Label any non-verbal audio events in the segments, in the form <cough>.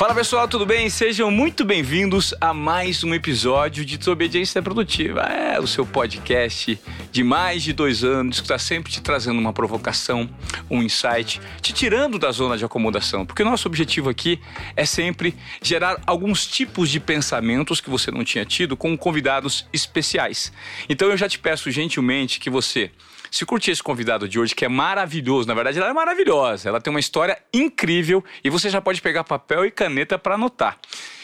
Fala pessoal, tudo bem? Sejam muito bem-vindos a mais um episódio de Desobediência Produtiva. É o seu podcast de mais de dois anos que está sempre te trazendo uma provocação, um insight, te tirando da zona de acomodação. Porque o nosso objetivo aqui é sempre gerar alguns tipos de pensamentos que você não tinha tido com convidados especiais. Então eu já te peço gentilmente que você se curtir esse convidado de hoje, que é maravilhoso, na verdade ela é maravilhosa, ela tem uma história incrível e você já pode pegar papel e caneta para anotar.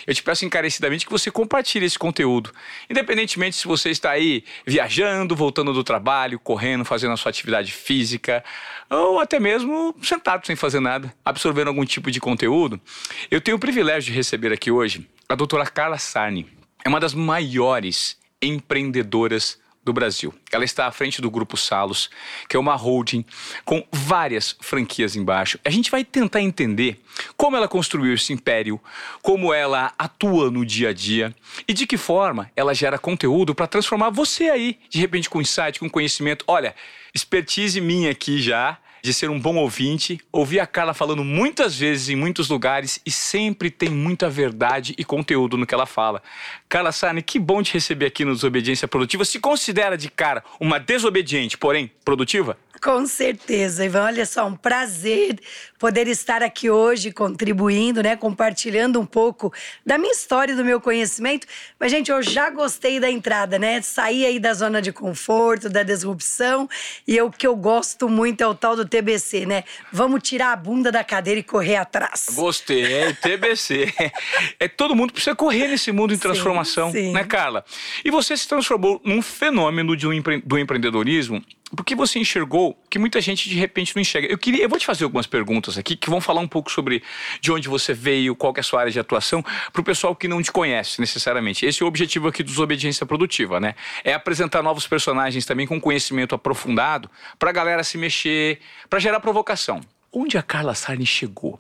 Eu te peço encarecidamente que você compartilhe esse conteúdo, independentemente se você está aí viajando, voltando do trabalho, correndo, fazendo a sua atividade física, ou até mesmo sentado sem fazer nada, absorvendo algum tipo de conteúdo. Eu tenho o privilégio de receber aqui hoje a doutora Carla Sarni. É uma das maiores empreendedoras do Brasil. Ela está à frente do Grupo Salos, que é uma holding com várias franquias embaixo. A gente vai tentar entender como ela construiu esse império, como ela atua no dia a dia e de que forma ela gera conteúdo para transformar você aí, de repente com insight, com conhecimento. Olha, expertise minha aqui já de ser um bom ouvinte, ouvi a Carla falando muitas vezes em muitos lugares e sempre tem muita verdade e conteúdo no que ela fala. Carla Sani, que bom te receber aqui no Desobediência Produtiva. Se considera de cara uma desobediente, porém produtiva? Com certeza, Ivan. Olha só, um prazer poder estar aqui hoje contribuindo, né, compartilhando um pouco da minha história e do meu conhecimento. Mas gente, eu já gostei da entrada, né? Sair aí da zona de conforto, da disrupção, e o que eu gosto muito é o tal do TBC, né? Vamos tirar a bunda da cadeira e correr atrás. Gostei, é TBC. <laughs> é todo mundo precisa correr nesse mundo em transformação, sim, sim. né, Carla? E você se transformou num fenômeno de um empre... do empreendedorismo porque você enxergou que muita gente de repente não enxerga. Eu queria, eu vou te fazer algumas perguntas aqui que vão falar um pouco sobre de onde você veio, qual é a sua área de atuação, para o pessoal que não te conhece necessariamente. Esse é o objetivo aqui do Desobediência Produtiva, né? É apresentar novos personagens também com conhecimento aprofundado para a galera se mexer, para gerar provocação. Onde a Carla Sarni chegou?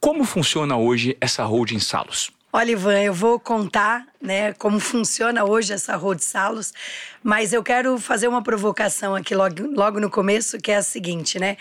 Como funciona hoje essa holding Salos? Olha, Ivan, eu vou contar né, como funciona hoje essa Road Salos, mas eu quero fazer uma provocação aqui logo, logo no começo, que é a seguinte, né?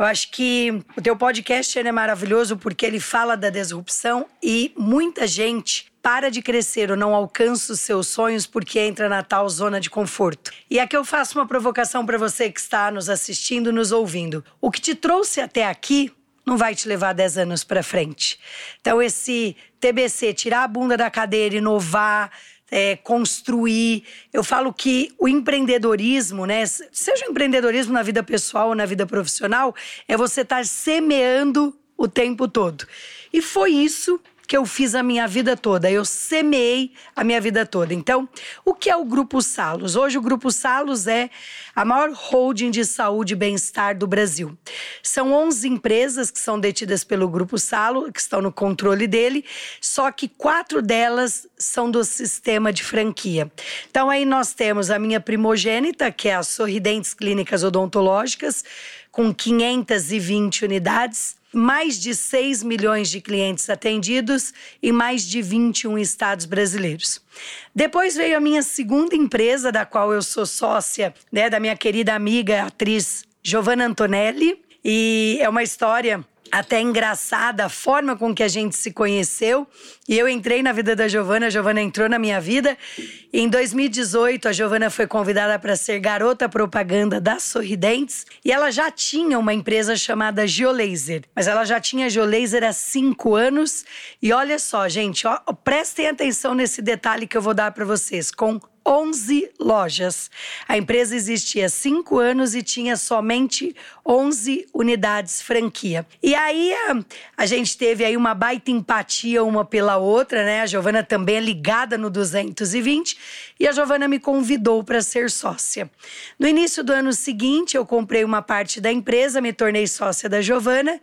Eu acho que o teu podcast é maravilhoso porque ele fala da disrupção e muita gente para de crescer ou não alcança os seus sonhos porque entra na tal zona de conforto. E aqui eu faço uma provocação para você que está nos assistindo, nos ouvindo. O que te trouxe até aqui não vai te levar 10 anos para frente. Então, esse TBC, tirar a bunda da cadeira, inovar, é, construir. Eu falo que o empreendedorismo, né, seja o empreendedorismo na vida pessoal ou na vida profissional, é você estar semeando o tempo todo. E foi isso que eu fiz a minha vida toda. Eu semeei a minha vida toda. Então, o que é o Grupo Salos? Hoje, o Grupo Salos é a maior holding de saúde e bem-estar do Brasil. São 11 empresas que são detidas pelo Grupo Salo, que estão no controle dele, só que quatro delas são do sistema de franquia. Então, aí nós temos a minha primogênita, que é a Sorridentes Clínicas Odontológicas, com 520 unidades mais de 6 milhões de clientes atendidos em mais de 21 estados brasileiros. Depois veio a minha segunda empresa, da qual eu sou sócia, né, da minha querida amiga atriz Giovanna Antonelli, e é uma história até engraçada a forma com que a gente se conheceu. E eu entrei na vida da Giovana, a Giovana entrou na minha vida. Em 2018, a Giovana foi convidada para ser garota propaganda da Sorridentes. E ela já tinha uma empresa chamada Geolaser. Mas ela já tinha Geolaser há cinco anos. E olha só, gente, ó, prestem atenção nesse detalhe que eu vou dar para vocês. Com 11 lojas. A empresa existia há cinco anos e tinha somente 11 unidades franquia. E aí a, a, gente teve aí uma baita empatia uma pela outra, né? A Giovana também é ligada no 220 e a Giovana me convidou para ser sócia. No início do ano seguinte, eu comprei uma parte da empresa, me tornei sócia da Giovana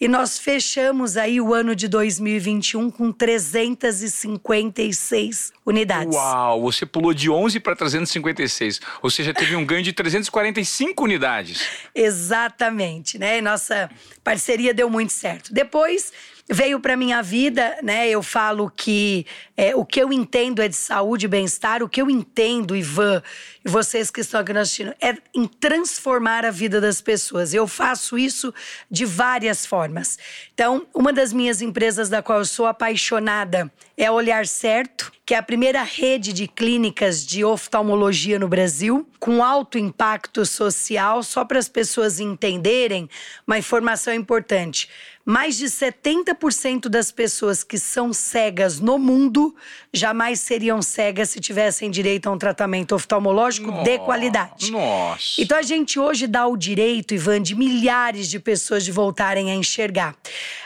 e nós fechamos aí o ano de 2021 com 356 unidades. Uau, você pulou de 11 para 356, ou seja, teve um ganho de 345 unidades. Exatamente, né? Nossa parceria deu muito certo. Depois veio para minha vida, né? Eu falo que é, o que eu entendo é de saúde e bem-estar, o que eu entendo, Ivan, e vocês que estão aqui nos assistindo, é em transformar a vida das pessoas. Eu faço isso de várias formas. Então, uma das minhas empresas da qual eu sou apaixonada é Olhar Certo, que é a primeira rede de clínicas de oftalmologia no Brasil, com alto impacto social, só para as pessoas entenderem uma informação importante. Mais de 70% das pessoas que são cegas no mundo jamais seriam cegas se tivessem direito a um tratamento oftalmológico Nossa, de qualidade. Nossa. Então a gente hoje dá o direito, Ivan, de milhares de pessoas de voltarem a enxergar.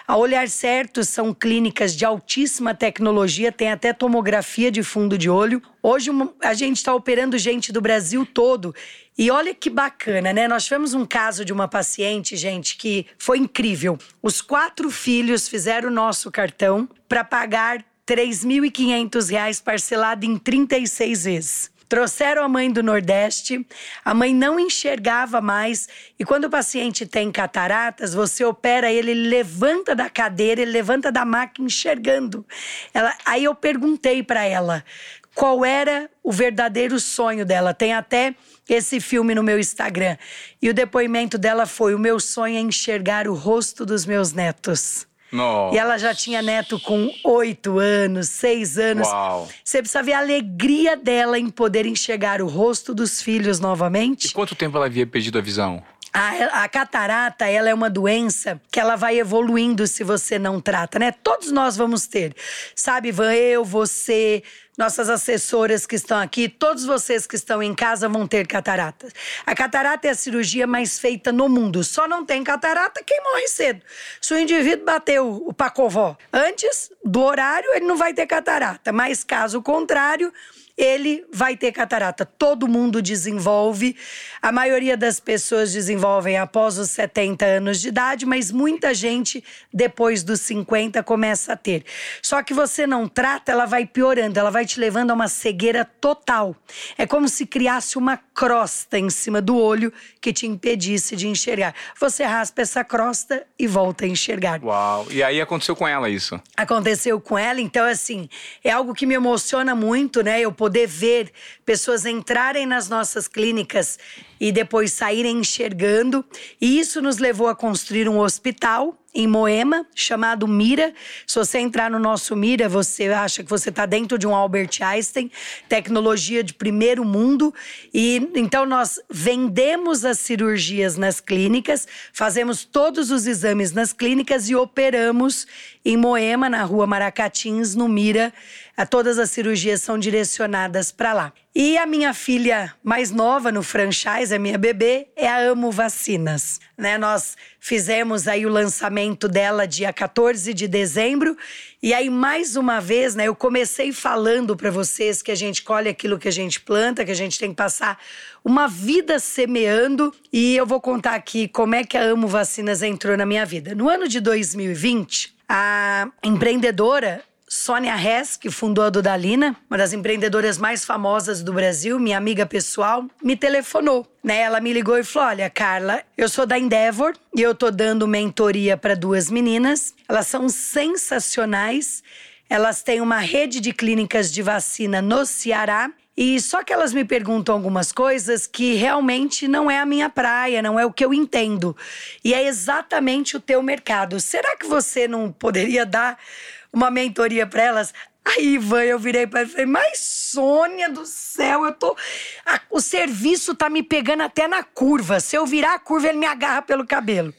A Olhar Certo são clínicas de altíssima tecnologia, tem até tomografia de fundo de olho. Hoje a gente está operando gente do Brasil todo. E olha que bacana, né? Nós tivemos um caso de uma paciente, gente, que foi incrível. Os quatro filhos fizeram o nosso cartão para pagar R$ 3.500 parcelado em 36 vezes. Trouxeram a mãe do Nordeste, a mãe não enxergava mais. E quando o paciente tem cataratas, você opera ele, ele levanta da cadeira, ele levanta da máquina enxergando. Ela, aí eu perguntei para ela qual era o verdadeiro sonho dela. Tem até esse filme no meu Instagram. E o depoimento dela foi: o meu sonho é enxergar o rosto dos meus netos. Nossa. E ela já tinha neto com oito anos, seis anos. Uau. Você precisa ver a alegria dela em poder enxergar o rosto dos filhos E novamente. quanto tempo ela havia perdido a visão? A, a catarata, ela é uma doença que ela vai evoluindo se você não trata, né? Todos nós vamos ter. Sabe, Ivan, eu, você, nossas assessoras que estão aqui, todos vocês que estão em casa vão ter catarata. A catarata é a cirurgia mais feita no mundo. Só não tem catarata quem morre cedo. Se o indivíduo bateu o pacovó antes do horário, ele não vai ter catarata. Mas caso contrário, ele vai ter catarata. Todo mundo desenvolve. A maioria das pessoas desenvolvem após os 70 anos de idade, mas muita gente depois dos 50 começa a ter. Só que você não trata, ela vai piorando, ela vai te levando a uma cegueira total. É como se criasse uma crosta em cima do olho que te impedisse de enxergar. Você raspa essa crosta e volta a enxergar. Uau. E aí aconteceu com ela isso? aconteceu com ela. Então, assim, é algo que me emociona muito, né? Eu poder ver pessoas entrarem nas nossas clínicas e depois saírem enxergando. E isso nos levou a construir um hospital em Moema, chamado Mira. Se você entrar no nosso Mira, você acha que você está dentro de um Albert Einstein, tecnologia de primeiro mundo. E então nós vendemos as cirurgias nas clínicas, fazemos todos os exames nas clínicas e operamos em Moema, na rua Maracatins, no Mira. A todas as cirurgias são direcionadas para lá. E a minha filha mais nova no franchise, a minha bebê, é a Amo Vacinas. Né? Nós fizemos aí o lançamento dela dia 14 de dezembro. E aí, mais uma vez, né, eu comecei falando para vocês que a gente colhe aquilo que a gente planta, que a gente tem que passar uma vida semeando. E eu vou contar aqui como é que a Amo Vacinas entrou na minha vida. No ano de 2020, a empreendedora Sônia Hess, que fundou a Dudalina, uma das empreendedoras mais famosas do Brasil, minha amiga pessoal, me telefonou. Né? Ela me ligou e falou: Olha, Carla, eu sou da Endeavor e eu tô dando mentoria para duas meninas. Elas são sensacionais. Elas têm uma rede de clínicas de vacina no Ceará. E só que elas me perguntam algumas coisas que realmente não é a minha praia, não é o que eu entendo. E é exatamente o teu mercado. Será que você não poderia dar uma mentoria para elas. Aí, Ivan, eu virei para ele e falei, mas Sônia do céu, eu tô. a- o serviço tá me pegando até na curva. Se eu virar a curva, ele me agarra pelo cabelo.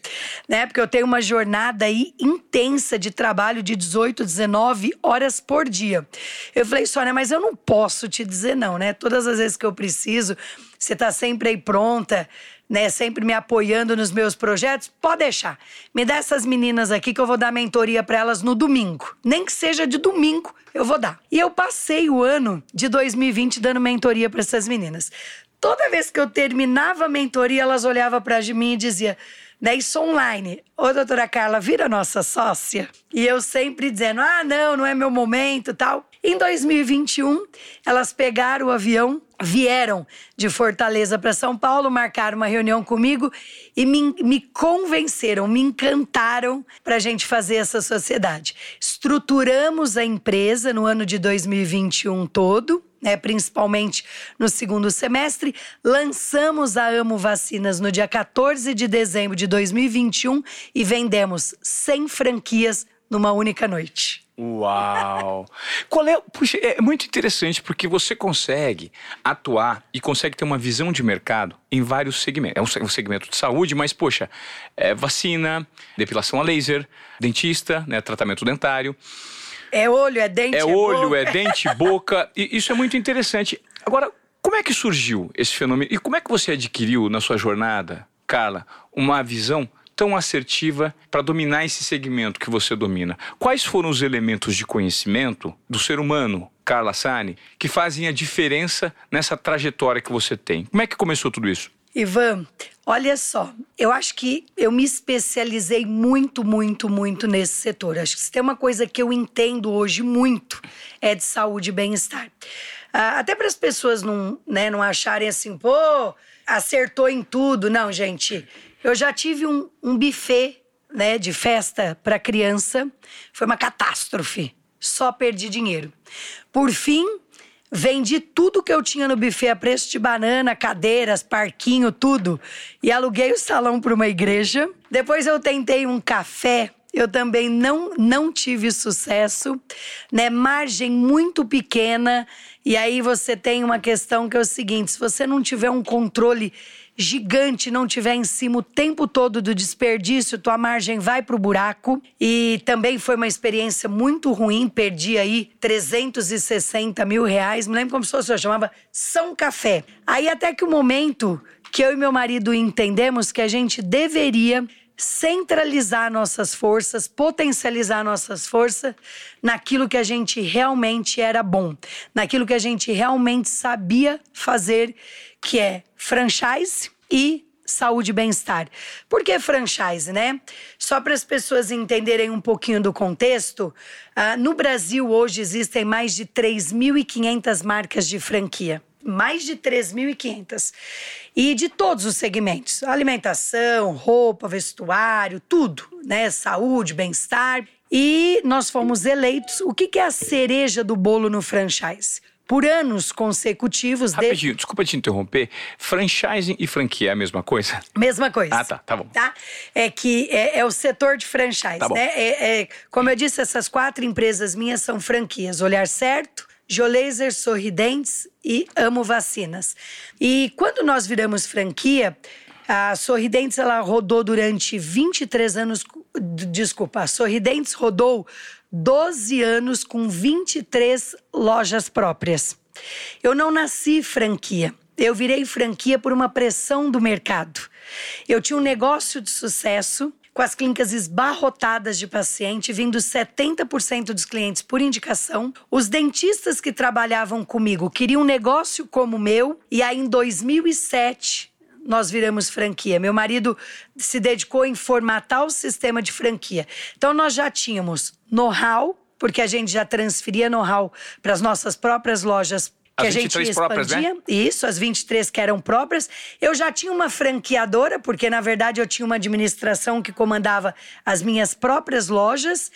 Né? Porque eu tenho uma jornada aí intensa de trabalho de 18, 19 horas por dia. Eu falei, Sônia, mas eu não posso te dizer não, né? Todas as vezes que eu preciso, você tá sempre aí pronta né, sempre me apoiando nos meus projetos, pode deixar. Me dá essas meninas aqui que eu vou dar mentoria para elas no domingo. Nem que seja de domingo, eu vou dar. E eu passei o ano de 2020 dando mentoria para essas meninas. Toda vez que eu terminava a mentoria, elas olhavam para mim e diziam: né, isso online. Ô, doutora Carla, vira nossa sócia. E eu sempre dizendo: ah, não, não é meu momento tal. Em 2021, elas pegaram o avião, vieram de Fortaleza para São Paulo, marcaram uma reunião comigo e me, me convenceram, me encantaram para a gente fazer essa sociedade. Estruturamos a empresa no ano de 2021 todo. né, principalmente no segundo semestre. Lançamos a Amo Vacinas no dia 14 de dezembro de 2021 e vendemos 100 franquias numa única noite. Uau! Qual é? Puxa, é muito interessante porque você consegue atuar e consegue ter uma visão de mercado em vários segmentos. É um segmento de saúde, mas poxa, é vacina, depilação a laser, dentista, né, tratamento dentário. É olho, é dente, é, é olho, boca. é dente, <laughs> boca. E isso é muito interessante. Agora, como é que surgiu esse fenômeno e como é que você adquiriu na sua jornada, Carla, uma visão tão assertiva para dominar esse segmento que você domina? Quais foram os elementos de conhecimento do ser humano, Carla Sani, que fazem a diferença nessa trajetória que você tem? Como é que começou tudo isso? Ivan, olha só, eu acho que eu me especializei muito, muito, muito nesse setor. Acho que se tem uma coisa que eu entendo hoje muito é de saúde e bem-estar. Ah, até para as pessoas não, né, não acharem assim, pô, acertou em tudo. Não, gente. Eu já tive um, um buffet né, de festa para criança. Foi uma catástrofe. Só perdi dinheiro. Por fim, vendi tudo que eu tinha no buffet a preço de banana, cadeiras, parquinho, tudo. E aluguei o salão para uma igreja. Depois eu tentei um café eu também não, não tive sucesso, né? Margem muito pequena. E aí você tem uma questão que é o seguinte: se você não tiver um controle gigante, não tiver em cima o tempo todo do desperdício, tua margem vai pro buraco. E também foi uma experiência muito ruim, perdi aí 360 mil reais. Me lembro como se fosse, eu chamava São Café. Aí até que o momento que eu e meu marido entendemos que a gente deveria centralizar nossas forças, potencializar nossas forças naquilo que a gente realmente era bom, naquilo que a gente realmente sabia fazer, que é franchise e saúde e bem-estar. Por que franchise, né? Só para as pessoas entenderem um pouquinho do contexto, uh, no Brasil hoje existem mais de 3.500 marcas de franquia mais de 3.500. E de todos os segmentos: alimentação, roupa, vestuário, tudo, né? Saúde, bem-estar. E nós fomos eleitos. O que é a cereja do bolo no franchise? Por anos consecutivos. Rapidinho, de... desculpa te interromper. Franchising e franquia é a mesma coisa? Mesma coisa. Ah, tá, tá bom. Tá? É que é, é o setor de franchise, tá né? É, é, como eu disse, essas quatro empresas minhas são franquias. Olhar Certo, Jolaser Sorridentes e Amo Vacinas. E quando nós viramos franquia, a Sorridentes ela rodou durante 23 anos. Desculpa, a Sorridentes rodou 12 anos com 23 lojas próprias. Eu não nasci franquia. Eu virei franquia por uma pressão do mercado. Eu tinha um negócio de sucesso com as clínicas esbarrotadas de paciente, vindo 70% dos clientes por indicação. Os dentistas que trabalhavam comigo queriam um negócio como o meu, e aí em 2007 nós viramos franquia. Meu marido se dedicou em formatar o sistema de franquia. Então nós já tínhamos know-how, porque a gente já transferia know-how para as nossas próprias lojas que as a gente expandia. Próprias, né? Isso, as 23 que eram próprias. Eu já tinha uma franqueadora, porque na verdade eu tinha uma administração que comandava as minhas próprias lojas.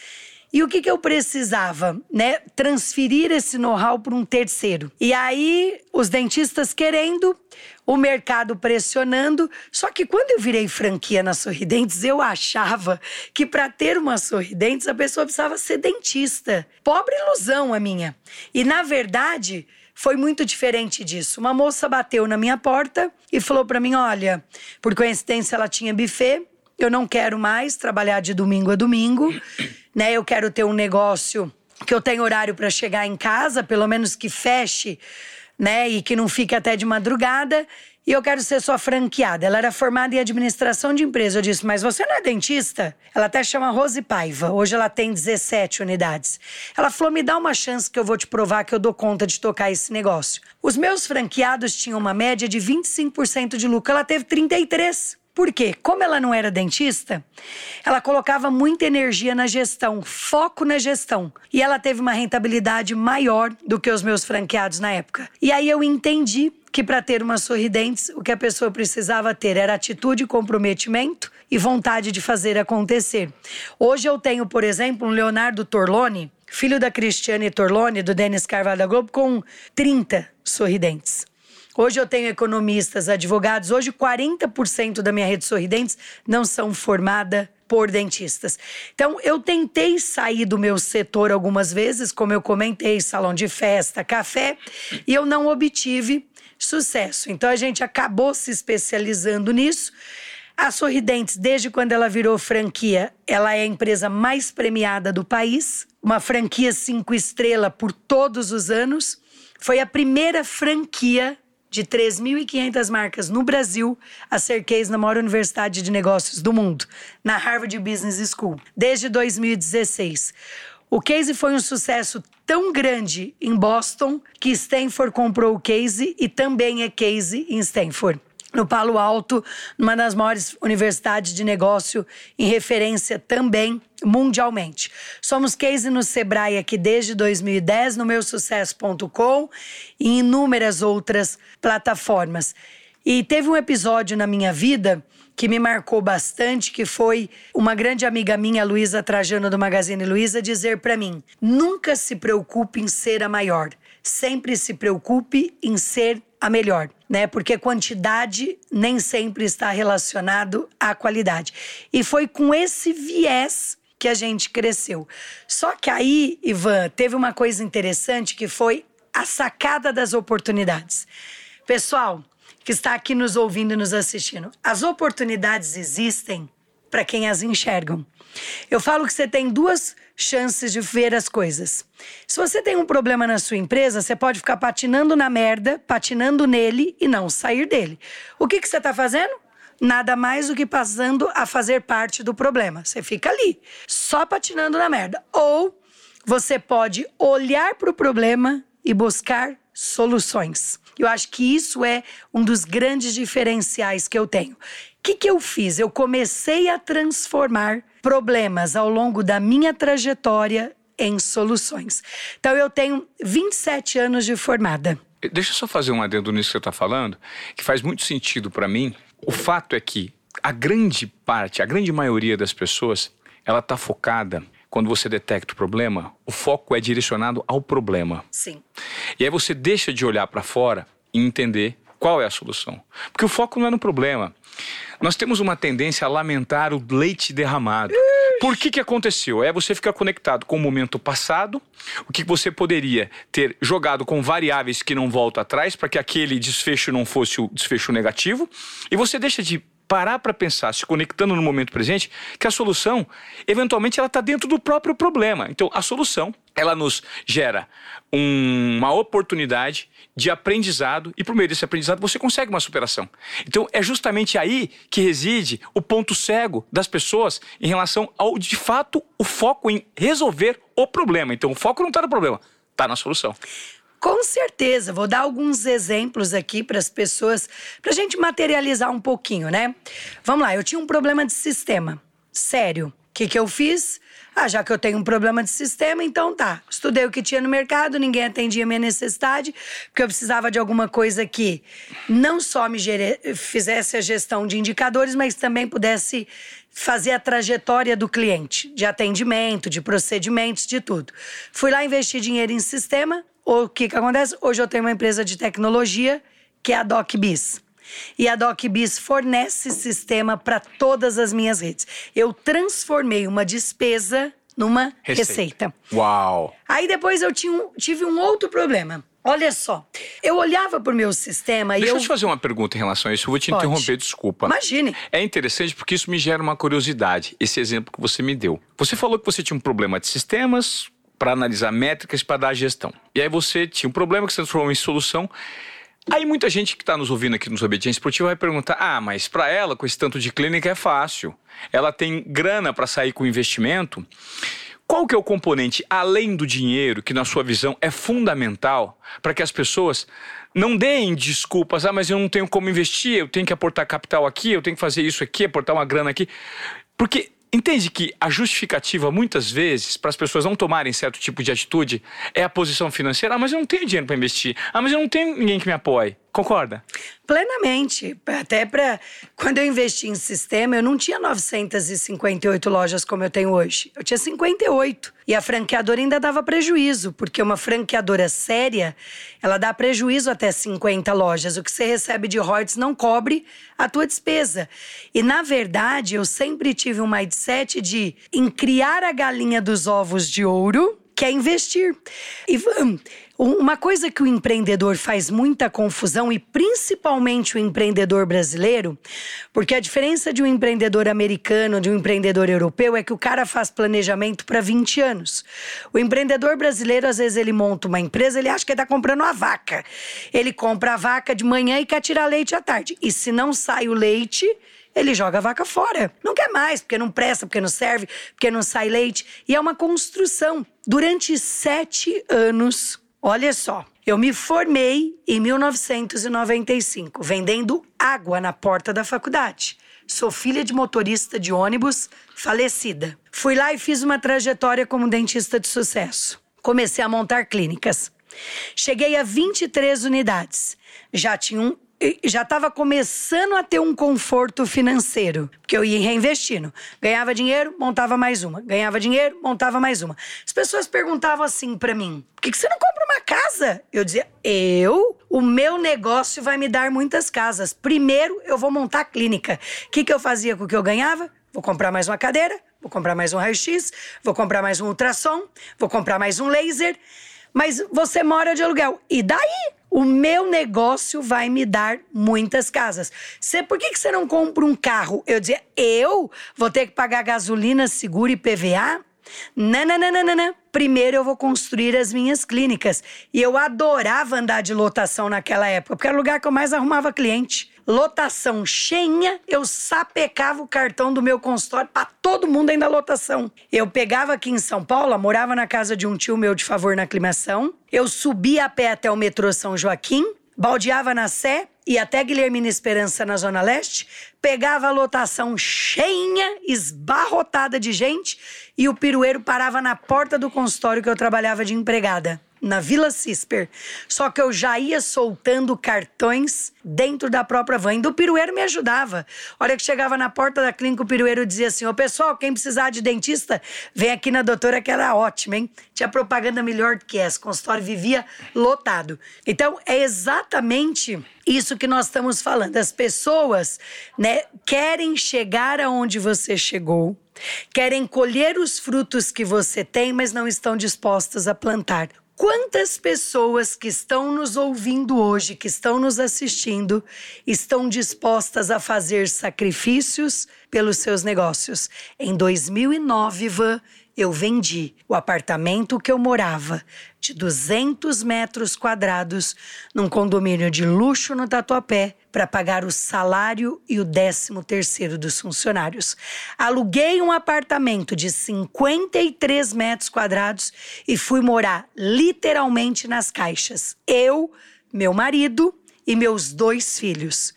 E o que, que eu precisava? Né? Transferir esse know-how para um terceiro. E aí, os dentistas querendo, o mercado pressionando. Só que quando eu virei franquia na Sorridentes, eu achava que para ter uma Sorridentes, a pessoa precisava ser dentista. Pobre ilusão a minha. E na verdade, foi muito diferente disso. Uma moça bateu na minha porta e falou para mim: Olha, por coincidência ela tinha buffet, eu não quero mais trabalhar de domingo a domingo, né? Eu quero ter um negócio que eu tenho horário para chegar em casa, pelo menos que feche, né? E que não fique até de madrugada e eu quero ser sua franqueada. Ela era formada em administração de empresa. Eu disse, mas você não é dentista? Ela até chama Rose Paiva. Hoje ela tem 17 unidades. Ela falou: me dá uma chance que eu vou te provar que eu dou conta de tocar esse negócio. Os meus franqueados tinham uma média de 25% de lucro. Ela teve 33%. Por quê? Como ela não era dentista, ela colocava muita energia na gestão, foco na gestão. E ela teve uma rentabilidade maior do que os meus franqueados na época. E aí eu entendi que para ter uma sorridentes, o que a pessoa precisava ter era atitude, comprometimento e vontade de fazer acontecer. Hoje eu tenho, por exemplo, um Leonardo Torlone, filho da Cristiane Torlone, do Denis Carvalho da Globo, com 30 sorridentes. Hoje eu tenho economistas, advogados. Hoje, 40% da minha rede Sorridentes não são formada por dentistas. Então, eu tentei sair do meu setor algumas vezes, como eu comentei, salão de festa, café, e eu não obtive sucesso. Então, a gente acabou se especializando nisso. A Sorridentes, desde quando ela virou franquia, ela é a empresa mais premiada do país, uma franquia cinco estrelas por todos os anos. Foi a primeira franquia de 3.500 marcas no Brasil a ser case na maior universidade de negócios do mundo, na Harvard Business School, desde 2016. O case foi um sucesso tão grande em Boston que Stanford comprou o case e também é case em Stanford no Palo Alto, numa das maiores universidades de negócio em referência também mundialmente. Somos case no Sebrae aqui desde 2010, no meusucesso.com e em inúmeras outras plataformas. E teve um episódio na minha vida que me marcou bastante, que foi uma grande amiga minha, Luísa Trajano do Magazine Luiza, dizer para mim: "Nunca se preocupe em ser a maior, sempre se preocupe em ser a melhor, né? Porque quantidade nem sempre está relacionado à qualidade. E foi com esse viés que a gente cresceu. Só que aí, Ivan, teve uma coisa interessante que foi a sacada das oportunidades. Pessoal que está aqui nos ouvindo e nos assistindo, as oportunidades existem para quem as enxergam. Eu falo que você tem duas chances de ver as coisas. Se você tem um problema na sua empresa, você pode ficar patinando na merda, patinando nele e não sair dele. O que, que você está fazendo? Nada mais do que passando a fazer parte do problema. Você fica ali, só patinando na merda. Ou você pode olhar para o problema e buscar soluções. Eu acho que isso é um dos grandes diferenciais que eu tenho. O que, que eu fiz? Eu comecei a transformar problemas ao longo da minha trajetória em soluções. Então, eu tenho 27 anos de formada. Deixa eu só fazer um adendo nisso que você está falando, que faz muito sentido para mim. O fato é que a grande parte, a grande maioria das pessoas, ela está focada quando você detecta o problema, o foco é direcionado ao problema. Sim. E aí você deixa de olhar para fora e entender qual é a solução. Porque o foco não é no problema. Nós temos uma tendência a lamentar o leite derramado. Por que que aconteceu? É você ficar conectado com o momento passado, o que você poderia ter jogado com variáveis que não voltam atrás para que aquele desfecho não fosse o desfecho negativo, e você deixa de parar para pensar, se conectando no momento presente, que a solução, eventualmente, ela está dentro do próprio problema. Então, a solução, ela nos gera um, uma oportunidade de aprendizado e por meio desse aprendizado você consegue uma superação. Então, é justamente aí que reside o ponto cego das pessoas em relação ao, de fato, o foco em resolver o problema. Então, o foco não está no problema, está na solução. Com certeza, vou dar alguns exemplos aqui para as pessoas, para a gente materializar um pouquinho, né? Vamos lá, eu tinha um problema de sistema, sério. O que, que eu fiz? Ah, já que eu tenho um problema de sistema, então tá. Estudei o que tinha no mercado, ninguém atendia minha necessidade, porque eu precisava de alguma coisa que não só me fizesse a gestão de indicadores, mas também pudesse fazer a trajetória do cliente, de atendimento, de procedimentos, de tudo. Fui lá investir dinheiro em sistema, o que, que acontece? Hoje eu tenho uma empresa de tecnologia que é a DocBiz. E a DocBiz fornece sistema para todas as minhas redes. Eu transformei uma despesa numa receita. receita. Uau! Aí depois eu tinha, tive um outro problema. Olha só, eu olhava para o meu sistema Deixa e eu... Deixa eu te fazer uma pergunta em relação a isso. Eu vou te Pode. interromper, desculpa. Imagine. É interessante porque isso me gera uma curiosidade, esse exemplo que você me deu. Você falou que você tinha um problema de sistemas, para analisar métricas para dar gestão. E aí você tinha um problema que se transformou em solução. Aí muita gente que está nos ouvindo aqui no Obediência Esportiva vai perguntar: ah, mas para ela, com esse tanto de clínica, é fácil. Ela tem grana para sair com investimento. Qual que é o componente, além do dinheiro, que na sua visão é fundamental para que as pessoas não deem desculpas, ah, mas eu não tenho como investir, eu tenho que aportar capital aqui, eu tenho que fazer isso aqui, aportar uma grana aqui. Porque Entende que a justificativa, muitas vezes, para as pessoas não tomarem certo tipo de atitude é a posição financeira. Ah, mas eu não tenho dinheiro para investir. Ah, mas eu não tenho ninguém que me apoie. Concorda? Plenamente. Até para quando eu investi em sistema, eu não tinha 958 lojas como eu tenho hoje. Eu tinha 58. E a franqueadora ainda dava prejuízo, porque uma franqueadora séria, ela dá prejuízo até 50 lojas. O que você recebe de royalties não cobre a tua despesa. E na verdade, eu sempre tive um mindset de em criar a galinha dos ovos de ouro, que é investir. E uma coisa que o empreendedor faz muita confusão, e principalmente o empreendedor brasileiro, porque a diferença de um empreendedor americano de um empreendedor europeu é que o cara faz planejamento para 20 anos. O empreendedor brasileiro, às vezes, ele monta uma empresa, ele acha que está comprando uma vaca. Ele compra a vaca de manhã e quer tirar leite à tarde. E se não sai o leite, ele joga a vaca fora. Não quer mais, porque não presta, porque não serve, porque não sai leite. E é uma construção. Durante sete anos, Olha só, eu me formei em 1995, vendendo água na porta da faculdade. Sou filha de motorista de ônibus falecida. Fui lá e fiz uma trajetória como dentista de sucesso. Comecei a montar clínicas. Cheguei a 23 unidades. Já tinha um já estava começando a ter um conforto financeiro, porque eu ia reinvestindo. Ganhava dinheiro, montava mais uma. Ganhava dinheiro, montava mais uma. As pessoas perguntavam assim para mim: por que, que você não compra uma casa? Eu dizia: eu? O meu negócio vai me dar muitas casas. Primeiro, eu vou montar a clínica. O que, que eu fazia com o que eu ganhava? Vou comprar mais uma cadeira, vou comprar mais um raio-x, vou comprar mais um ultrassom, vou comprar mais um laser. Mas você mora de aluguel. E daí? O meu negócio vai me dar muitas casas. Você, por que, que você não compra um carro? Eu dizia, eu vou ter que pagar gasolina, seguro e PVA? Não, não, não, não, não. Primeiro eu vou construir as minhas clínicas. E eu adorava andar de lotação naquela época, porque era o lugar que eu mais arrumava cliente. Lotação cheinha, eu sapecava o cartão do meu consultório para todo mundo ainda lotação. Eu pegava aqui em São Paulo, morava na casa de um tio meu de favor na aclimação. Eu subia a pé até o metrô São Joaquim, baldeava na Sé, ia até Guilhermina Esperança na Zona Leste, pegava a lotação cheinha, esbarrotada de gente, e o pirueiro parava na porta do consultório que eu trabalhava de empregada na Vila Cisper. Só que eu já ia soltando cartões dentro da própria van. E o pirueiro me ajudava. A hora que chegava na porta da clínica, o pirueiro dizia assim: Ô pessoal, quem precisar de dentista, vem aqui na doutora que era ótima, hein? Tinha propaganda melhor do que essa. O consultório vivia lotado. Então, é exatamente isso que nós estamos falando. As pessoas né, querem chegar aonde você chegou. Querem colher os frutos que você tem, mas não estão dispostas a plantar. Quantas pessoas que estão nos ouvindo hoje, que estão nos assistindo, estão dispostas a fazer sacrifícios pelos seus negócios? Em 2009, Van, eu vendi o apartamento que eu morava, de 200 metros quadrados, num condomínio de luxo no Tatuapé, para pagar o salário e o décimo terceiro dos funcionários. Aluguei um apartamento de 53 metros quadrados e fui morar literalmente nas caixas. Eu, meu marido e meus dois filhos.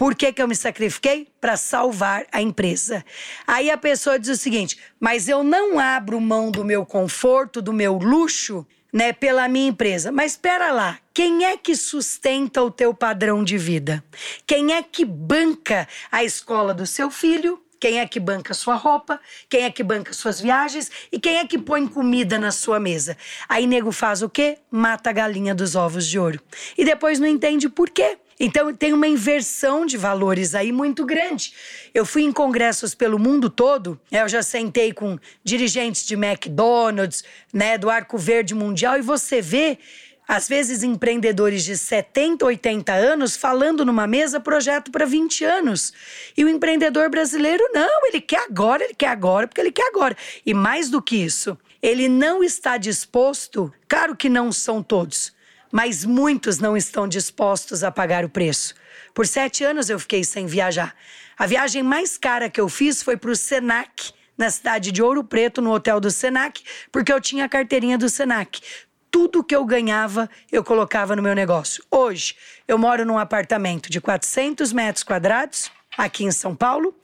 Por que, que eu me sacrifiquei? Para salvar a empresa. Aí a pessoa diz o seguinte: mas eu não abro mão do meu conforto, do meu luxo, né, pela minha empresa. Mas espera lá, quem é que sustenta o teu padrão de vida? Quem é que banca a escola do seu filho? Quem é que banca sua roupa? Quem é que banca suas viagens? E quem é que põe comida na sua mesa? Aí nego faz o quê? Mata a galinha dos ovos de ouro. E depois não entende por quê. Então tem uma inversão de valores aí muito grande. Eu fui em congressos pelo mundo todo, eu já sentei com dirigentes de McDonald's, né, do Arco Verde Mundial, e você vê às vezes empreendedores de 70, 80 anos falando numa mesa projeto para 20 anos. E o empreendedor brasileiro não, ele quer agora, ele quer agora, porque ele quer agora. E mais do que isso, ele não está disposto, claro que não são todos, mas muitos não estão dispostos a pagar o preço. Por sete anos eu fiquei sem viajar. A viagem mais cara que eu fiz foi para o Senac, na cidade de Ouro Preto, no hotel do Senac, porque eu tinha a carteirinha do Senac. Tudo que eu ganhava, eu colocava no meu negócio. Hoje, eu moro num apartamento de 400 metros quadrados, aqui em São Paulo.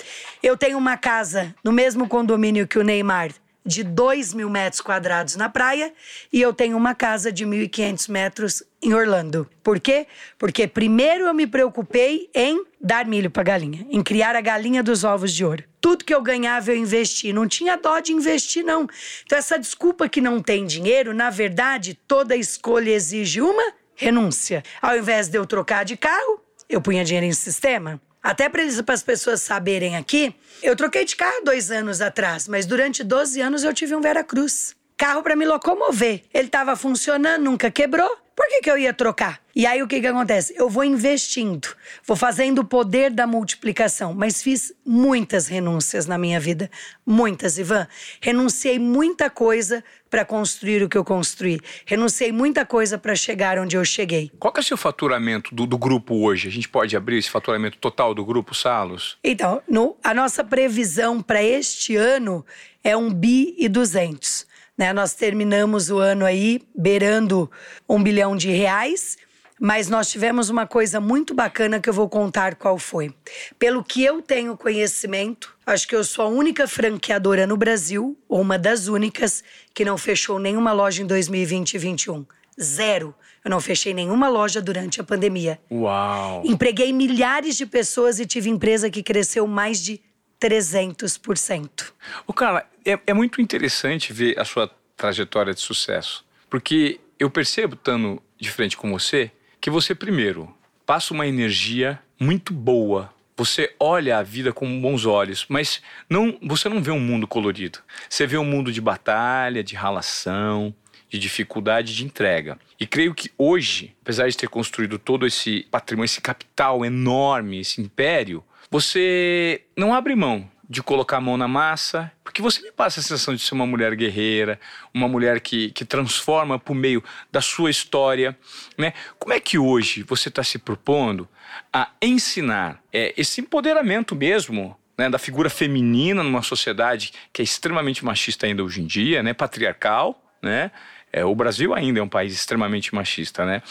Eu tenho uma casa no mesmo condomínio que o Neymar, de 2 mil metros quadrados na praia e eu tenho uma casa de 1.500 metros em Orlando. Por quê? Porque primeiro eu me preocupei em dar milho para galinha, em criar a galinha dos ovos de ouro. Tudo que eu ganhava eu investi, não tinha dó de investir não. Então essa desculpa que não tem dinheiro, na verdade, toda escolha exige uma renúncia. Ao invés de eu trocar de carro, eu punha dinheiro em sistema. Até para as pessoas saberem aqui, eu troquei de carro dois anos atrás, mas durante 12 anos eu tive um Vera Cruz. Carro para me locomover. Ele estava funcionando, nunca quebrou. Por que, que eu ia trocar? E aí o que, que acontece? Eu vou investindo, vou fazendo o poder da multiplicação, mas fiz muitas renúncias na minha vida. Muitas, Ivan. Renunciei muita coisa para construir o que eu construí. Renunciei muita coisa para chegar onde eu cheguei. Qual é o seu faturamento do, do, grupo hoje? A gente pode abrir esse faturamento total do grupo Salos? Então, no, a nossa previsão para este ano é um bi e duzentos. Né? Nós terminamos o ano aí beirando um bilhão de reais. Mas nós tivemos uma coisa muito bacana que eu vou contar qual foi. Pelo que eu tenho conhecimento, acho que eu sou a única franqueadora no Brasil, ou uma das únicas, que não fechou nenhuma loja em 2020 e 2021. Zero. Eu não fechei nenhuma loja durante a pandemia. Uau! Empreguei milhares de pessoas e tive empresa que cresceu mais de 300%. O Carla, é, é muito interessante ver a sua trajetória de sucesso, porque eu percebo, estando de frente com você, que você, primeiro, passa uma energia muito boa. Você olha a vida com bons olhos, mas não, você não vê um mundo colorido. Você vê um mundo de batalha, de ralação, de dificuldade de entrega. E creio que hoje, apesar de ter construído todo esse patrimônio, esse capital enorme, esse império, você não abre mão de colocar a mão na massa, porque você me passa a sensação de ser uma mulher guerreira, uma mulher que, que transforma por meio da sua história. Né? Como é que hoje você está se propondo a ensinar é, esse empoderamento mesmo né, da figura feminina numa sociedade que é extremamente machista ainda hoje em dia, né, patriarcal, né? É, o Brasil ainda é um país extremamente machista, né?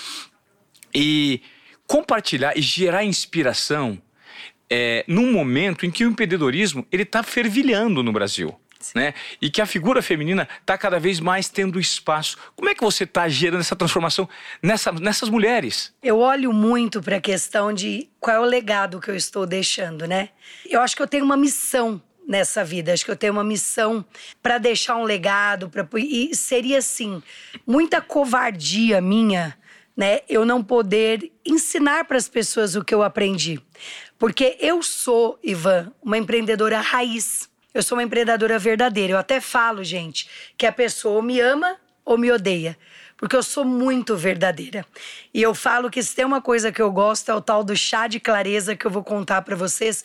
E compartilhar e gerar inspiração é, num momento em que o empreendedorismo ele está fervilhando no Brasil. Né? E que a figura feminina está cada vez mais tendo espaço. Como é que você está gerando essa transformação nessa, nessas mulheres? Eu olho muito para a questão de qual é o legado que eu estou deixando, né? Eu acho que eu tenho uma missão nessa vida. Acho que eu tenho uma missão para deixar um legado, para e seria assim, muita covardia minha, né? Eu não poder ensinar para as pessoas o que eu aprendi. Porque eu sou, Ivan, uma empreendedora raiz. Eu sou uma empreendedora verdadeira. Eu até falo, gente, que a pessoa me ama ou me odeia. Porque eu sou muito verdadeira. E eu falo que se tem uma coisa que eu gosto é o tal do chá de clareza que eu vou contar para vocês,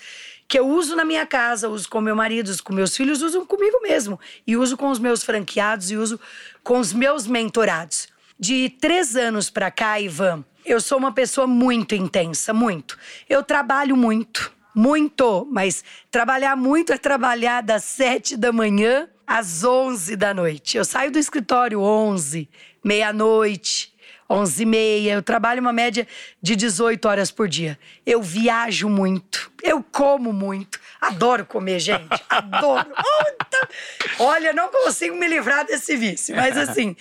que eu uso na minha casa, uso com meu marido, uso com meus filhos, uso comigo mesmo. E uso com os meus franqueados e uso com os meus mentorados. De três anos para cá, Ivan, eu sou uma pessoa muito intensa, muito. Eu trabalho muito, muito, mas trabalhar muito é trabalhar das sete da manhã às onze da noite. Eu saio do escritório onze, meia-noite, onze e meia. Eu trabalho uma média de 18 horas por dia. Eu viajo muito, eu como muito. Adoro comer, gente. <laughs> Adoro. Olha, não consigo me livrar desse vício. Mas assim,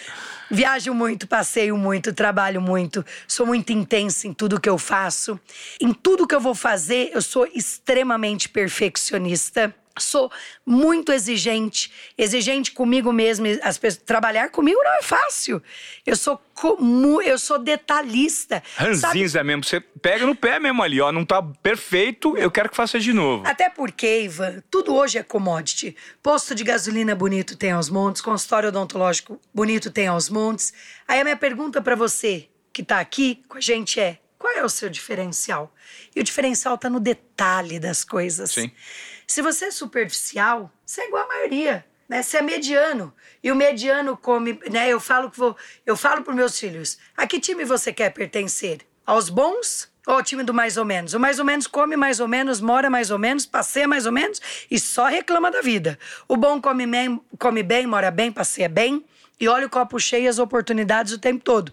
viajo muito, passeio muito, trabalho muito, sou muito intensa em tudo que eu faço. Em tudo que eu vou fazer, eu sou extremamente perfeccionista sou muito exigente, exigente comigo mesmo. As pessoas, trabalhar comigo não é fácil. Eu sou como, eu sou detalhista. Ranzinza mesmo, você pega no pé mesmo ali, ó, não tá perfeito, eu quero que faça de novo. Até porque, Ivan, tudo hoje é commodity. Posto de gasolina bonito tem aos montes, consultório odontológico bonito tem aos montes. Aí a minha pergunta para você que tá aqui com a gente é: qual é o seu diferencial? E o diferencial tá no detalhe das coisas. Sim. Se você é superficial, você é igual a maioria. Né? Você é mediano. E o mediano come. Né? Eu falo que vou. Eu falo para meus filhos: a que time você quer pertencer? Aos bons ou ao time do mais ou menos? O mais ou menos come mais ou menos, mora mais ou menos, passeia mais ou menos e só reclama da vida. O bom come bem, come bem mora bem, passeia bem e olha o copo cheio as oportunidades o tempo todo.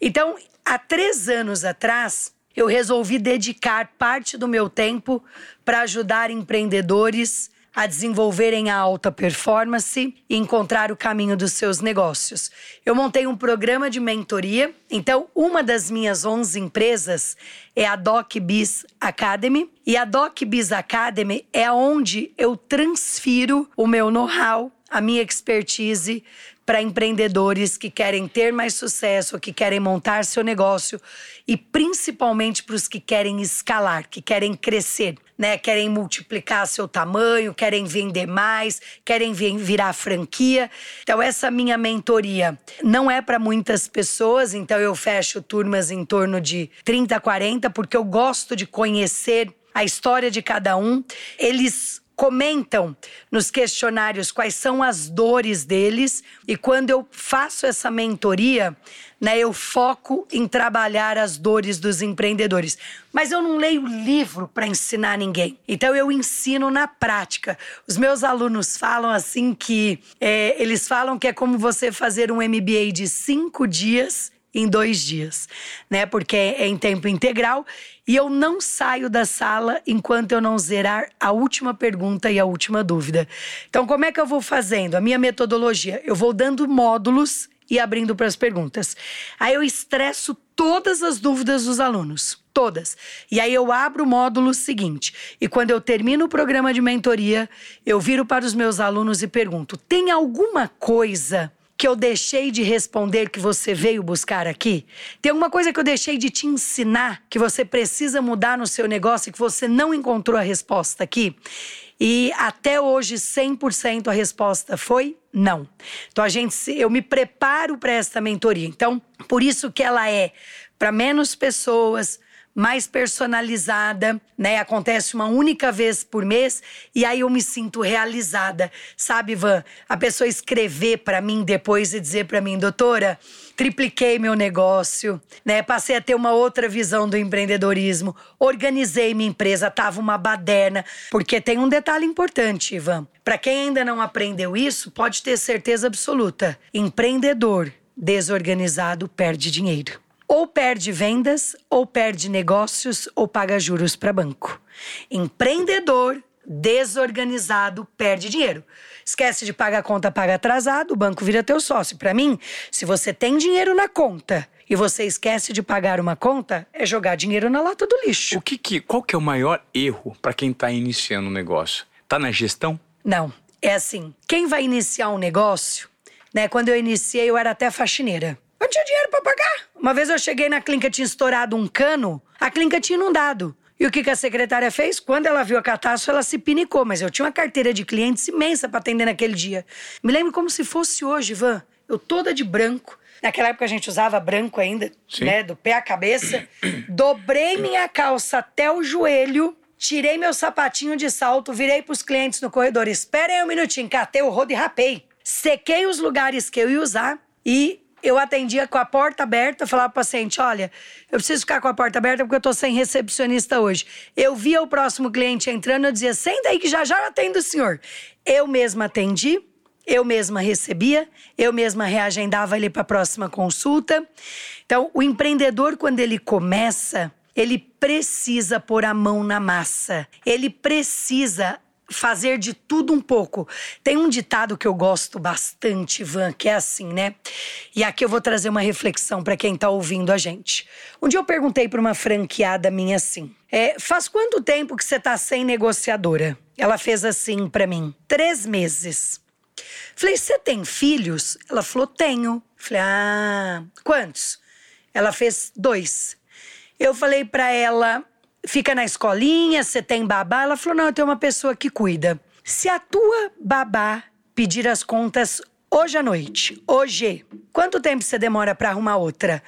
Então, há três anos atrás, eu resolvi dedicar parte do meu tempo para ajudar empreendedores a desenvolverem a alta performance e encontrar o caminho dos seus negócios. Eu montei um programa de mentoria, então uma das minhas 11 empresas é a DocBiz Academy, e a DocBiz Academy é onde eu transfiro o meu know-how, a minha expertise para empreendedores que querem ter mais sucesso, que querem montar seu negócio e principalmente para os que querem escalar, que querem crescer, né? Querem multiplicar seu tamanho, querem vender mais, querem virar franquia. Então essa minha mentoria não é para muitas pessoas, então eu fecho turmas em torno de 30, 40, porque eu gosto de conhecer a história de cada um. Eles comentam nos questionários quais são as dores deles e quando eu faço essa mentoria, né, eu foco em trabalhar as dores dos empreendedores. Mas eu não leio livro para ensinar ninguém. Então eu ensino na prática. Os meus alunos falam assim que é, eles falam que é como você fazer um MBA de cinco dias em dois dias, né? Porque é em tempo integral e eu não saio da sala enquanto eu não zerar a última pergunta e a última dúvida. Então, como é que eu vou fazendo? A minha metodologia, eu vou dando módulos e abrindo para as perguntas. Aí eu estresso todas as dúvidas dos alunos, todas. E aí eu abro o módulo seguinte. E quando eu termino o programa de mentoria, eu viro para os meus alunos e pergunto: tem alguma coisa que eu deixei de responder que você veio buscar aqui? Tem alguma coisa que eu deixei de te ensinar que você precisa mudar no seu negócio e que você não encontrou a resposta aqui? E até hoje 100% a resposta foi não. Então a gente eu me preparo para essa mentoria. Então, por isso que ela é para menos pessoas, mais personalizada, né? Acontece uma única vez por mês e aí eu me sinto realizada. Sabe, Van? A pessoa escrever para mim depois e dizer para mim, doutora, tripliquei meu negócio, né? Passei a ter uma outra visão do empreendedorismo, organizei minha empresa, tava uma baderna, porque tem um detalhe importante, Ivan. Para quem ainda não aprendeu isso, pode ter certeza absoluta: empreendedor desorganizado perde dinheiro ou perde vendas, ou perde negócios, ou paga juros para banco. Empreendedor desorganizado perde dinheiro. Esquece de pagar a conta, paga atrasado, o banco vira teu sócio. Para mim, se você tem dinheiro na conta e você esquece de pagar uma conta, é jogar dinheiro na lata do lixo. O que, que qual que é o maior erro para quem está iniciando um negócio? Tá na gestão? Não, é assim. Quem vai iniciar um negócio, né? Quando eu iniciei, eu era até faxineira. Eu tinha dinheiro para pagar. Uma vez eu cheguei na clínica, tinha estourado um cano, a clínica tinha inundado. E o que, que a secretária fez? Quando ela viu a catástrofe, ela se pinicou. Mas eu tinha uma carteira de clientes imensa para atender naquele dia. Me lembro como se fosse hoje, Ivan. Eu toda de branco. Naquela época a gente usava branco ainda, Sim. né? Do pé à cabeça. Dobrei minha calça até o joelho. Tirei meu sapatinho de salto, virei pros clientes no corredor. Esperem um minutinho, catei o rodo e rapei. Sequei os lugares que eu ia usar e eu atendia com a porta aberta, falava pro paciente: olha, eu preciso ficar com a porta aberta porque eu tô sem recepcionista hoje. Eu via o próximo cliente entrando, eu dizia: senta aí que já já atendo o senhor. Eu mesma atendi, eu mesma recebia, eu mesma reagendava ele para a próxima consulta. Então, o empreendedor, quando ele começa, ele precisa pôr a mão na massa. Ele precisa fazer de tudo um pouco. Tem um ditado que eu gosto bastante, Ivan, que é assim, né? E aqui eu vou trazer uma reflexão para quem tá ouvindo a gente. Um dia eu perguntei para uma franqueada minha assim: é, faz quanto tempo que você tá sem negociadora? Ela fez assim para mim: três meses. Falei, você tem filhos? Ela falou, tenho. Falei, ah, quantos? Ela fez dois. Eu falei para ela, fica na escolinha, você tem babá? Ela falou: não, eu tenho uma pessoa que cuida. Se a tua babá pedir as contas hoje à noite, hoje, quanto tempo você demora para arrumar outra?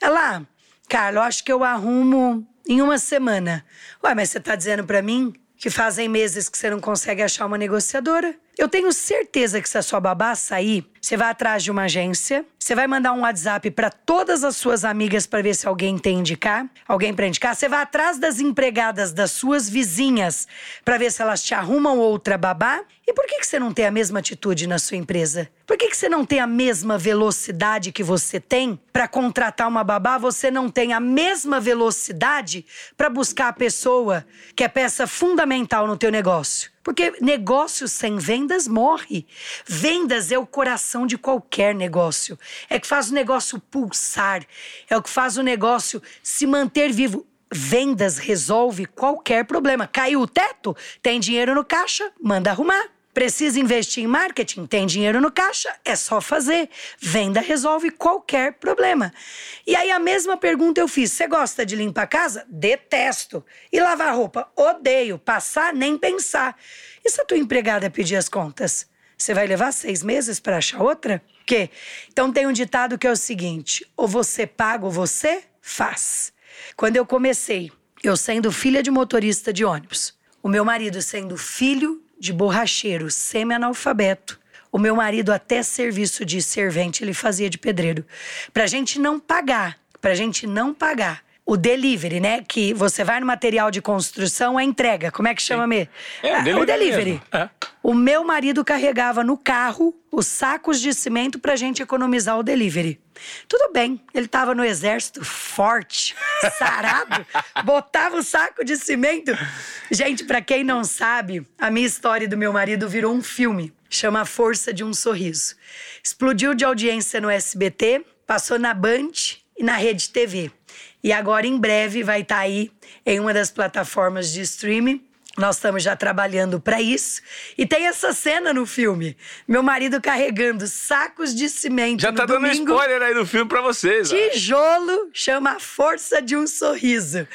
Ela, ah, Carla, eu acho que eu arrumo em uma semana. Ué, mas você tá dizendo para mim que fazem meses que você não consegue achar uma negociadora? Eu tenho certeza que se a sua babá sair, você vai atrás de uma agência, você vai mandar um WhatsApp para todas as suas amigas para ver se alguém tem indicar, alguém para indicar. Você vai atrás das empregadas das suas vizinhas para ver se elas te arrumam outra babá. E por que, que você não tem a mesma atitude na sua empresa? Por que, que você não tem a mesma velocidade que você tem para contratar uma babá? Você não tem a mesma velocidade para buscar a pessoa que é peça fundamental no teu negócio? Porque negócio sem vendas morre. Vendas é o coração de qualquer negócio. É que faz o negócio pulsar, é o que faz o negócio se manter vivo. Vendas resolve qualquer problema. Caiu o teto? Tem dinheiro no caixa? Manda arrumar. Precisa investir em marketing? Tem dinheiro no caixa? É só fazer. Venda resolve qualquer problema. E aí a mesma pergunta eu fiz: você gosta de limpar a casa? Detesto. E lavar roupa? Odeio. Passar? Nem pensar. E se a tua empregada pedir as contas? Você vai levar seis meses para achar outra? Que? Então tem um ditado que é o seguinte: ou você paga ou você faz. Quando eu comecei, eu sendo filha de motorista de ônibus, o meu marido sendo filho de borracheiro semi-analfabeto. O meu marido, até serviço de servente, ele fazia de pedreiro. Pra gente não pagar, pra gente não pagar. O delivery, né? Que você vai no material de construção, a entrega. Como é que chama, Mê? É, o delivery. O delivery. É. O meu marido carregava no carro os sacos de cimento pra gente economizar o delivery. Tudo bem, ele tava no exército forte, <laughs> sarado, botava o saco de cimento. Gente, pra quem não sabe, a minha história do meu marido virou um filme. Chama A Força de um Sorriso. Explodiu de audiência no SBT, passou na Band e na Rede TV. E agora, em breve, vai estar aí em uma das plataformas de streaming. Nós estamos já trabalhando para isso. E tem essa cena no filme. Meu marido carregando sacos de cimento. Já tá dando domingo, spoiler aí do filme pra vocês. ó. Tijolo chama a força de um sorriso.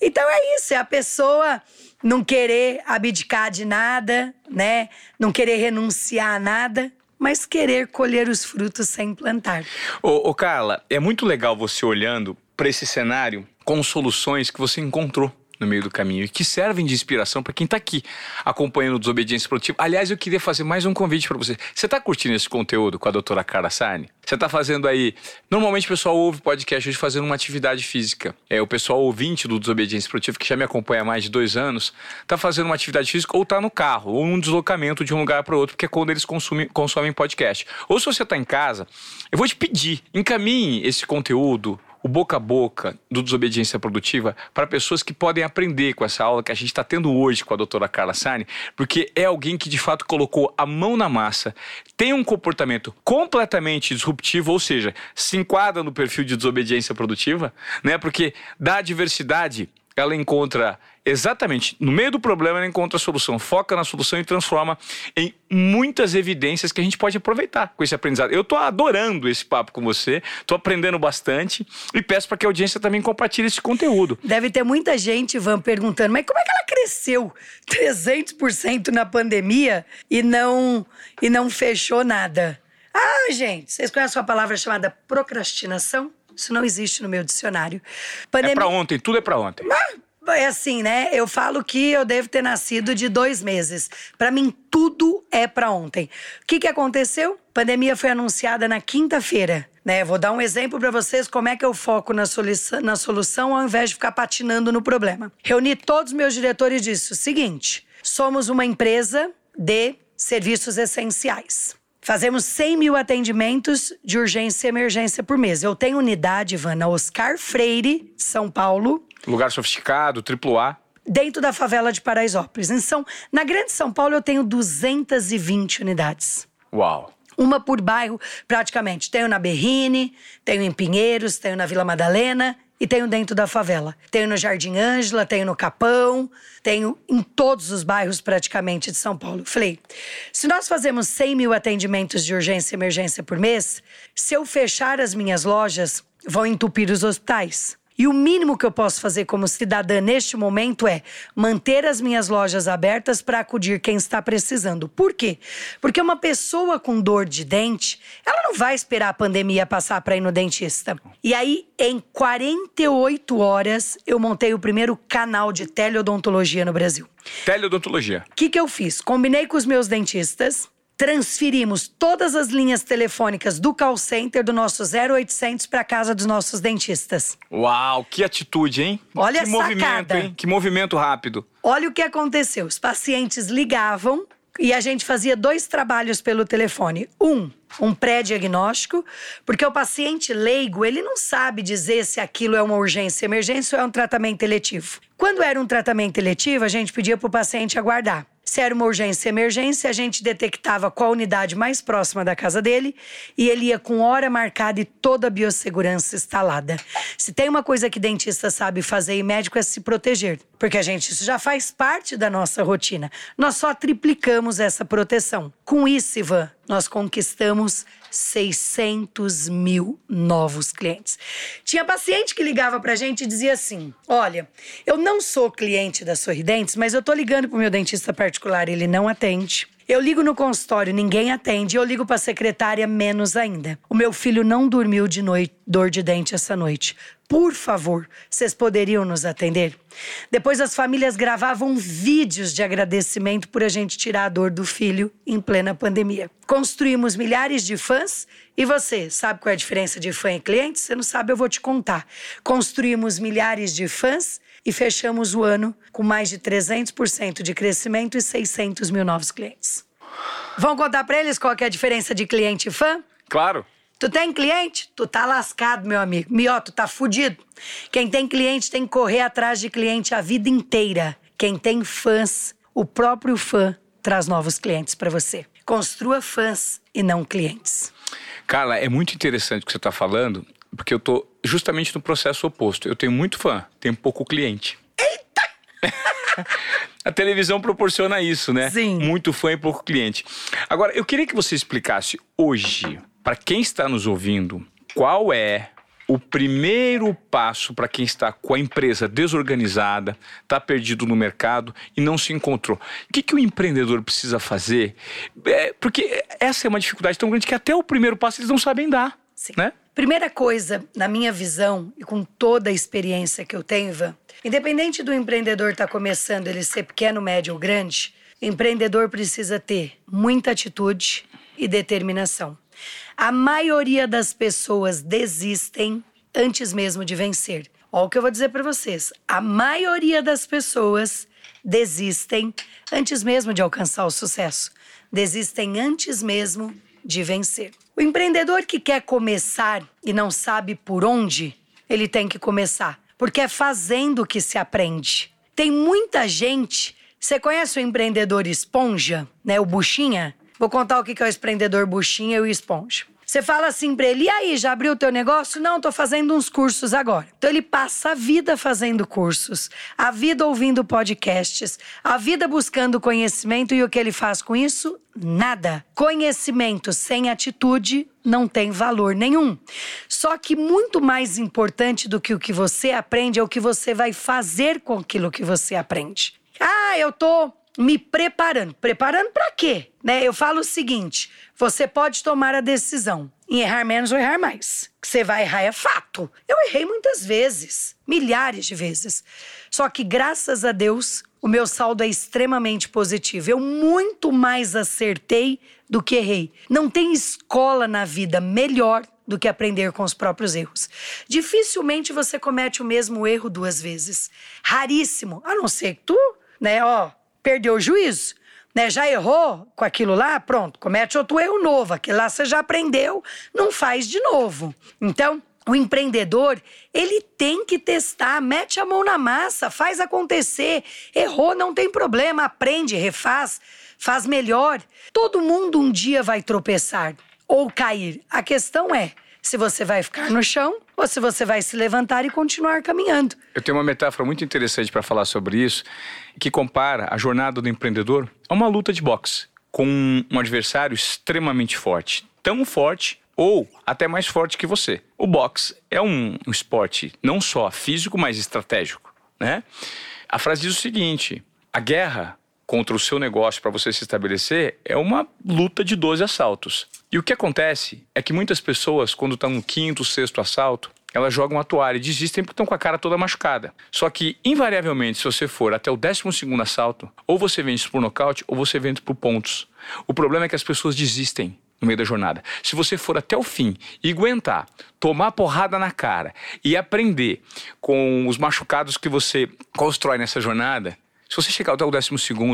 Então é isso, é a pessoa não querer abdicar de nada, né? Não querer renunciar a nada, mas querer colher os frutos sem plantar. Ô, ô, Carla, é muito legal você olhando para esse cenário com soluções que você encontrou no meio do caminho e que servem de inspiração para quem está aqui acompanhando o Desobediência Produtiva. Aliás, eu queria fazer mais um convite para você. Você está curtindo esse conteúdo com a doutora Carla Sarni? Você está fazendo aí. Normalmente o pessoal ouve podcast hoje fazendo uma atividade física. É o pessoal ouvinte do Desobediência Produtiva, que já me acompanha há mais de dois anos, está fazendo uma atividade física ou está no carro, ou um deslocamento de um lugar para outro, porque é quando eles consumem, consomem podcast. Ou se você está em casa, eu vou te pedir, encaminhe esse conteúdo o boca a boca do Desobediência Produtiva para pessoas que podem aprender com essa aula que a gente está tendo hoje com a doutora Carla Sani, porque é alguém que de fato colocou a mão na massa, tem um comportamento completamente disruptivo, ou seja, se enquadra no perfil de desobediência produtiva, né? Porque da diversidade ela encontra exatamente no meio do problema, ela encontra a solução, foca na solução e transforma em muitas evidências que a gente pode aproveitar com esse aprendizado. Eu tô adorando esse papo com você, tô aprendendo bastante e peço para que a audiência também compartilhe esse conteúdo. Deve ter muita gente, Ivan, perguntando, mas como é que ela cresceu 300% na pandemia e não, e não fechou nada? Ah, gente, vocês conhecem uma palavra chamada procrastinação? Isso não existe no meu dicionário. É para ontem, tudo é para ontem. É assim, né? Eu falo que eu devo ter nascido de dois meses. Para mim, tudo é para ontem. O que, que aconteceu? A pandemia foi anunciada na quinta-feira. Né? Vou dar um exemplo para vocês como é que eu foco na solução, na solução ao invés de ficar patinando no problema. Reuni todos os meus diretores e disse o seguinte: somos uma empresa de serviços essenciais. Fazemos 100 mil atendimentos de urgência e emergência por mês. Eu tenho unidade, Ivan, na Oscar Freire, São Paulo, Lugar sofisticado, triplo A. dentro da favela de Paraisópolis. Então, na Grande São Paulo, eu tenho 220 unidades. Uau. Uma por bairro, praticamente. Tenho na Berrine, tenho em Pinheiros, tenho na Vila Madalena e tenho dentro da favela. Tenho no Jardim Ângela, tenho no Capão, tenho em todos os bairros praticamente de São Paulo. Falei, se nós fazemos 100 mil atendimentos de urgência e emergência por mês, se eu fechar as minhas lojas, vão entupir os hospitais. E o mínimo que eu posso fazer como cidadã neste momento é manter as minhas lojas abertas para acudir quem está precisando. Por quê? Porque uma pessoa com dor de dente, ela não vai esperar a pandemia passar para ir no dentista. E aí, em 48 horas, eu montei o primeiro canal de teleodontologia no Brasil. Teleodontologia. O que, que eu fiz? Combinei com os meus dentistas, transferimos todas as linhas telefônicas do call center do nosso 0800 para casa dos nossos dentistas. Uau, que atitude, hein? Olha que a movimento, sacada. hein? Que movimento rápido. Olha o que aconteceu. Os pacientes ligavam e a gente fazia dois trabalhos pelo telefone. Um, um pré-diagnóstico, porque o paciente leigo, ele não sabe dizer se aquilo é uma urgência, emergência ou é um tratamento eletivo. Quando era um tratamento eletivo, a gente pedia para o paciente aguardar. Se era uma urgência emergência, a gente detectava qual unidade mais próxima da casa dele e ele ia com hora marcada e toda a biossegurança instalada. Se tem uma coisa que dentista sabe fazer e médico é se proteger, porque a gente isso já faz parte da nossa rotina. Nós só triplicamos essa proteção. Com isso, Ivan, nós conquistamos 600 mil novos clientes. Tinha paciente que ligava pra gente e dizia assim: Olha, eu não sou cliente da Sorridentes, mas eu tô ligando pro meu dentista particular, ele não atende. Eu ligo no consultório, ninguém atende. Eu ligo para a secretária, menos ainda. O meu filho não dormiu de noite, dor de dente essa noite. Por favor, vocês poderiam nos atender? Depois as famílias gravavam vídeos de agradecimento por a gente tirar a dor do filho em plena pandemia. Construímos milhares de fãs e você, sabe qual é a diferença de fã e cliente? Você não sabe, eu vou te contar. Construímos milhares de fãs e fechamos o ano com mais de 300% de crescimento e 600 mil novos clientes. Vamos contar para eles qual é a diferença de cliente e fã? Claro. Tu tem cliente? Tu tá lascado, meu amigo. Mió, tu tá fudido. Quem tem cliente tem que correr atrás de cliente a vida inteira. Quem tem fãs, o próprio fã traz novos clientes para você. Construa fãs e não clientes. Carla, é muito interessante o que você está falando porque eu tô justamente no processo oposto. Eu tenho muito fã, tenho pouco cliente. Eita! <laughs> A televisão proporciona isso, né? Sim. Muito fã e pouco cliente. Agora, eu queria que você explicasse hoje, para quem está nos ouvindo, qual é o primeiro passo para quem está com a empresa desorganizada, está perdido no mercado e não se encontrou. O que, que o empreendedor precisa fazer? É, porque essa é uma dificuldade tão grande que até o primeiro passo eles não sabem dar. Sim. Né? Primeira coisa, na minha visão e com toda a experiência que eu tenho, Ivan, independente do empreendedor estar tá começando, ele ser pequeno, médio ou grande, o empreendedor precisa ter muita atitude e determinação. A maioria das pessoas desistem antes mesmo de vencer. Olha o que eu vou dizer para vocês. A maioria das pessoas desistem antes mesmo de alcançar o sucesso. Desistem antes mesmo de vencer. O empreendedor que quer começar e não sabe por onde, ele tem que começar, porque é fazendo que se aprende. Tem muita gente. Você conhece o empreendedor esponja, né? O buchinha? Vou contar o que é o empreendedor buchinha e o esponja. Você fala assim pra ele: e aí, já abriu o teu negócio? Não, tô fazendo uns cursos agora. Então ele passa a vida fazendo cursos, a vida ouvindo podcasts, a vida buscando conhecimento e o que ele faz com isso? Nada. Conhecimento sem atitude não tem valor nenhum. Só que muito mais importante do que o que você aprende é o que você vai fazer com aquilo que você aprende. Ah, eu tô me preparando. Preparando para quê? Né? Eu falo o seguinte: você pode tomar a decisão em errar menos ou errar mais. Que você vai errar é fato. Eu errei muitas vezes, milhares de vezes. Só que graças a Deus, o meu saldo é extremamente positivo. Eu muito mais acertei do que errei. Não tem escola na vida melhor do que aprender com os próprios erros. Dificilmente você comete o mesmo erro duas vezes. Raríssimo, a não ser que tu, né, ó, perdeu o juízo. Né, já errou com aquilo lá, pronto, comete outro erro novo. Aquilo lá você já aprendeu, não faz de novo. Então, o empreendedor, ele tem que testar, mete a mão na massa, faz acontecer. Errou, não tem problema, aprende, refaz, faz melhor. Todo mundo um dia vai tropeçar ou cair. A questão é se você vai ficar no chão ou se você vai se levantar e continuar caminhando. Eu tenho uma metáfora muito interessante para falar sobre isso, que compara a jornada do empreendedor a uma luta de boxe com um adversário extremamente forte, tão forte ou até mais forte que você. O boxe é um, esporte não só físico, mas estratégico, né? A frase diz o seguinte: a guerra contra o seu negócio para você se estabelecer é uma luta de 12 assaltos. E o que acontece é que muitas pessoas, quando estão no quinto, sexto assalto, elas jogam a toalha e desistem porque estão com a cara toda machucada. Só que, invariavelmente, se você for até o décimo segundo assalto, ou você vence por nocaute ou você vence por pontos. O problema é que as pessoas desistem no meio da jornada. Se você for até o fim e aguentar, tomar porrada na cara e aprender com os machucados que você constrói nessa jornada, se você chegar até o 12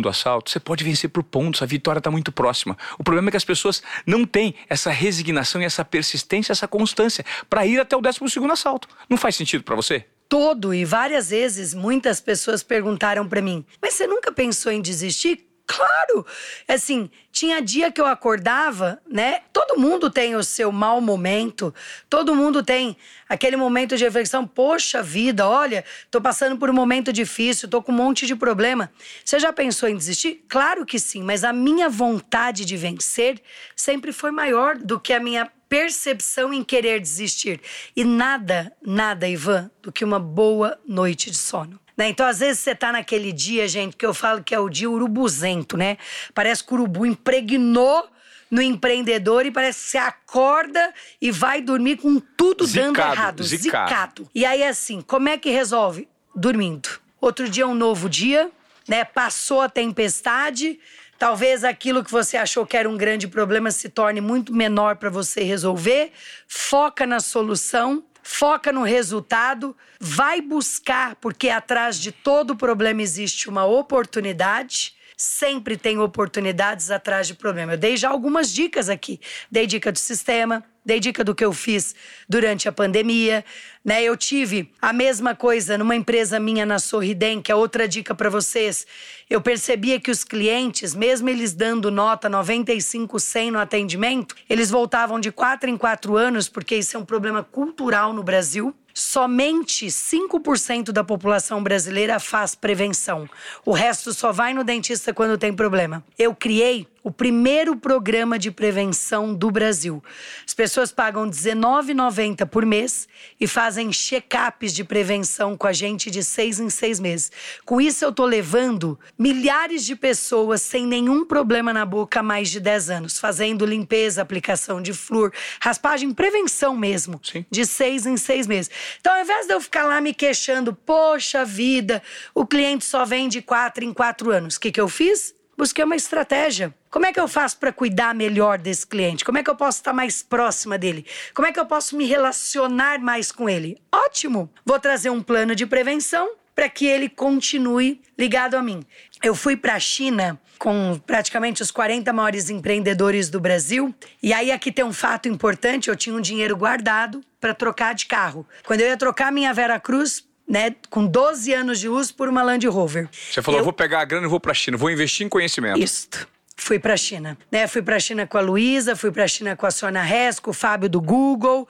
assalto, você pode vencer por pontos, a vitória está muito próxima. O problema é que as pessoas não têm essa resignação e essa persistência, essa constância para ir até o 12 assalto. Não faz sentido para você? Todo e várias vezes muitas pessoas perguntaram para mim: "Mas você nunca pensou em desistir?" Claro! Assim, tinha dia que eu acordava, né? Todo mundo tem o seu mau momento, todo mundo tem aquele momento de reflexão. Poxa vida, olha, tô passando por um momento difícil, tô com um monte de problema. Você já pensou em desistir? Claro que sim, mas a minha vontade de vencer sempre foi maior do que a minha percepção em querer desistir. E nada, nada, Ivan, do que uma boa noite de sono. Né? Então, às vezes, você tá naquele dia, gente, que eu falo que é o dia urubuzento, né? Parece que o urubu impregnou no empreendedor e parece que você acorda e vai dormir com tudo zicado, dando errado. Zicado. zicado. E aí, assim, como é que resolve? Dormindo. Outro dia é um novo dia, né? Passou a tempestade. Talvez aquilo que você achou que era um grande problema se torne muito menor para você resolver. Foca na solução foca no resultado, vai buscar, porque atrás de todo problema existe uma oportunidade. Sempre tem oportunidades atrás de problema. Eu dei já algumas dicas aqui. Dei dica do sistema, dei dica do que eu fiz durante a pandemia, né? Eu tive a mesma coisa numa empresa minha na Sorridem, que é outra dica para vocês. Eu percebia que os clientes, mesmo eles dando nota 95, 100 no atendimento, eles voltavam de quatro em quatro anos, porque isso é um problema cultural no Brasil somente 5% da população brasileira faz prevenção. O resto só vai no dentista quando tem problema. Eu criei o primeiro programa de prevenção do Brasil. As pessoas pagam R$19,90 por mês e fazem check-ups de prevenção com a gente de seis em seis meses. Com isso, eu estou levando milhares de pessoas sem nenhum problema na boca há mais de 10 anos, fazendo limpeza, aplicação de flúor, raspagem, prevenção mesmo, Sim. de seis em seis meses. Então, ao invés de eu ficar lá me queixando, poxa vida, o cliente só vem de quatro em quatro anos, o que, que eu fiz? Busquei uma estratégia. Como é que eu faço para cuidar melhor desse cliente? Como é que eu posso estar mais próxima dele? Como é que eu posso me relacionar mais com ele? Ótimo! Vou trazer um plano de prevenção para que ele continue ligado a mim. Eu fui para a China com praticamente os 40 maiores empreendedores do Brasil. E aí aqui tem um fato importante, eu tinha um dinheiro guardado para trocar de carro. Quando eu ia trocar minha Vera Cruz né, com 12 anos de uso por uma Land Rover. Você falou, eu vou pegar a grana e vou para a China, vou investir em conhecimento. Isso. Fui para a China, né? Fui para a China com a Luísa, fui para a China com a Sônia Hess, com o Fábio do Google.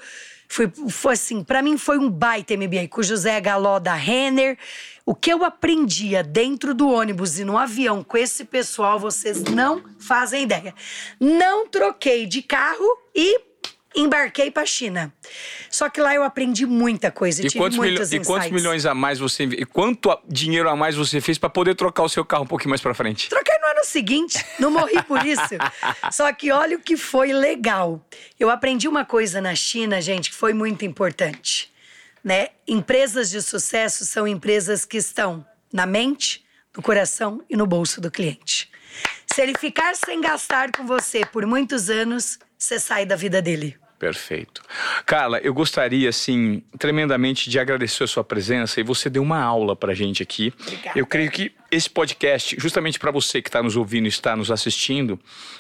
Fui, foi assim, para mim foi um baita MBA com o José Galó da Renner. O que eu aprendia dentro do ônibus e no avião com esse pessoal, vocês não fazem ideia. Não troquei de carro e embarquei para a China. Só que lá eu aprendi muita coisa, e tive quantos E quantos milhões a mais você e quanto dinheiro a mais você fez para poder trocar o seu carro um pouquinho mais para frente? Troquei no ano seguinte, não morri por isso. <laughs> Só que olha o que foi legal. Eu aprendi uma coisa na China, gente, que foi muito importante, né? Empresas de sucesso são empresas que estão na mente, no coração e no bolso do cliente. Se ele ficar sem gastar com você por muitos anos, você sai da vida dele. Perfeito. Carla, eu gostaria, assim, tremendamente de agradecer a sua presença e você deu uma aula pra gente aqui. Obrigada. Eu creio que esse podcast, justamente para você que está nos ouvindo e está nos assistindo,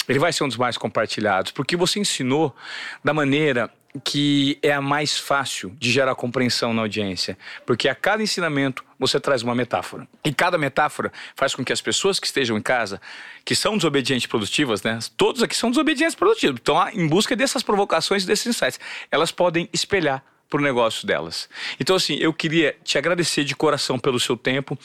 ele vai ser um dos mais compartilhados, porque você ensinou da maneira que é a mais fácil de gerar compreensão na audiência, porque a cada ensinamento você traz uma metáfora. E cada metáfora faz com que as pessoas que estejam em casa, que são desobedientes produtivas, né? Todos aqui são desobedientes produtivos, estão em busca dessas provocações desses insights. Elas podem espelhar para o negócio delas. Então, assim, eu queria te agradecer de coração pelo seu tempo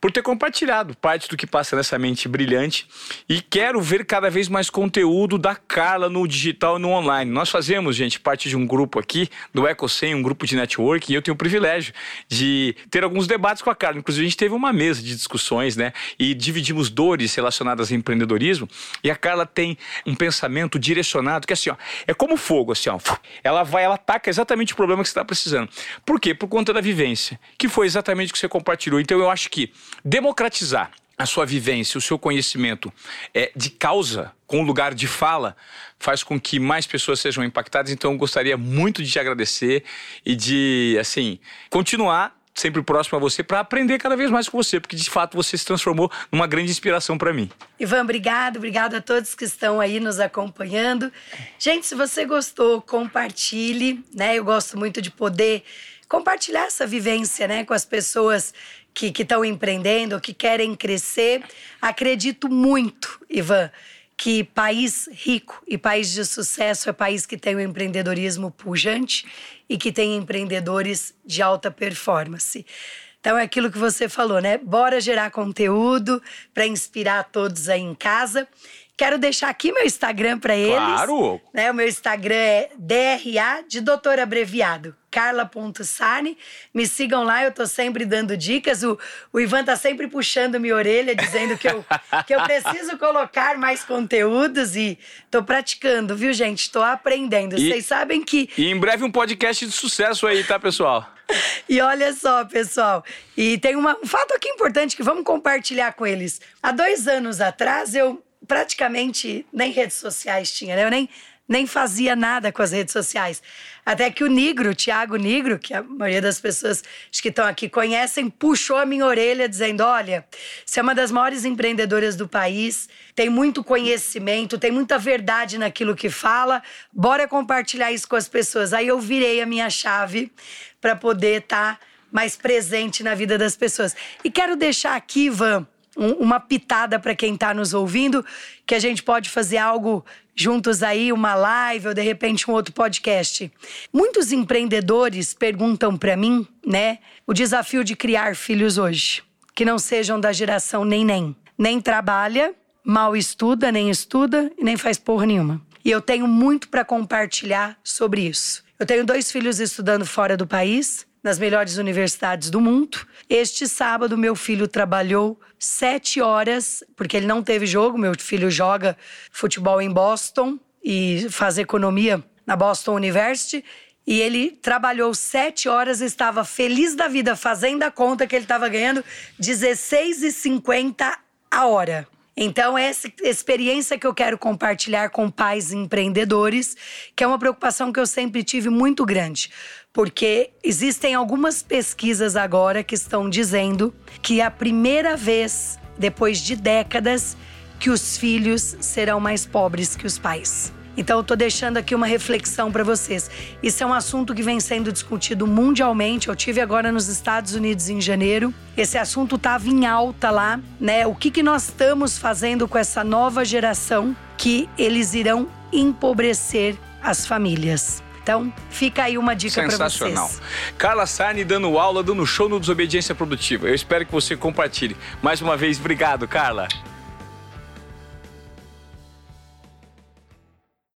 por ter compartilhado parte do que passa nessa mente brilhante e quero ver cada vez mais conteúdo da Carla no digital e no online. Nós fazemos, gente, parte de um grupo aqui do EcoSem, um grupo de network, e eu tenho o privilégio de ter alguns debates com a Carla. Inclusive, a gente teve uma mesa de discussões, né? E dividimos dores relacionadas ao empreendedorismo. E a Carla tem um pensamento direcionado que, assim, ó, é como fogo, assim, ó. Ela vai, ela ataca exatamente o problema que você está precisando. Por quê? Por conta da vivência, que foi exatamente o que você compartilhou. Então, eu acho que democratizar a sua vivência, o seu conhecimento é, de causa, com lugar de fala, faz com que mais pessoas sejam impactadas. Então, eu gostaria muito de te agradecer e de, assim, continuar sempre próximo a você para aprender cada vez mais com você, porque de fato você se transformou numa grande inspiração para mim. Ivan, obrigado, obrigado a todos que estão aí nos acompanhando. Gente, se você gostou, compartilhe, né? Eu gosto muito de poder compartilhar essa vivência, né, com as pessoas que estão empreendendo, que querem crescer. Acredito muito, Ivan, que país rico e país de sucesso é país que tem o empreendedorismo pujante e que tem empreendedores de alta performance. Então é aquilo que você falou, né? Bora gerar conteúdo para inspirar todos aí em casa. Quero deixar aqui meu Instagram para eles. Claro! Né? O meu Instagram é DRA de doutor abreviado, carla.sani. Me sigam lá, eu tô sempre dando dicas. O, o Ivan tá sempre puxando minha orelha, dizendo que eu, <laughs> que eu preciso colocar mais conteúdos e tô praticando, viu, gente? Tô aprendendo. E, Vocês sabem que. E em breve um podcast de sucesso aí, tá, pessoal? <laughs> E olha só, pessoal, e tem uma, um fato aqui importante que vamos compartilhar com eles. Há dois anos atrás, eu praticamente nem redes sociais tinha, né? Eu nem, nem fazia nada com as redes sociais. Até que o Negro, o Tiago Negro, que a maioria das pessoas que estão aqui conhecem, puxou a minha orelha dizendo: olha, você é uma das maiores empreendedoras do país, tem muito conhecimento, tem muita verdade naquilo que fala, bora compartilhar isso com as pessoas. Aí eu virei a minha chave para poder estar tá mais presente na vida das pessoas. E quero deixar aqui, Ivan, um, uma pitada para quem está nos ouvindo, que a gente pode fazer algo juntos aí, uma live ou de repente um outro podcast. Muitos empreendedores perguntam para mim, né, o desafio de criar filhos hoje, que não sejam da geração nem nem, nem trabalha, mal estuda, nem estuda e nem faz porra nenhuma. E eu tenho muito para compartilhar sobre isso. Eu tenho dois filhos estudando fora do país nas melhores universidades do mundo. Este sábado, meu filho trabalhou sete horas, porque ele não teve jogo. Meu filho joga futebol em Boston e faz economia na Boston University. E ele trabalhou sete horas, estava feliz da vida, fazendo a conta que ele estava ganhando R$16,50 a hora. Então, essa experiência que eu quero compartilhar com pais empreendedores, que é uma preocupação que eu sempre tive muito grande, porque existem algumas pesquisas agora que estão dizendo que é a primeira vez, depois de décadas, que os filhos serão mais pobres que os pais. Então, eu tô deixando aqui uma reflexão para vocês. Isso é um assunto que vem sendo discutido mundialmente. Eu tive agora nos Estados Unidos em janeiro. Esse assunto estava em alta lá, né? O que, que nós estamos fazendo com essa nova geração que eles irão empobrecer as famílias. Então, fica aí uma dica para vocês. Sensacional. Carla Sarni dando aula, dando show no Desobediência Produtiva. Eu espero que você compartilhe. Mais uma vez, obrigado, Carla.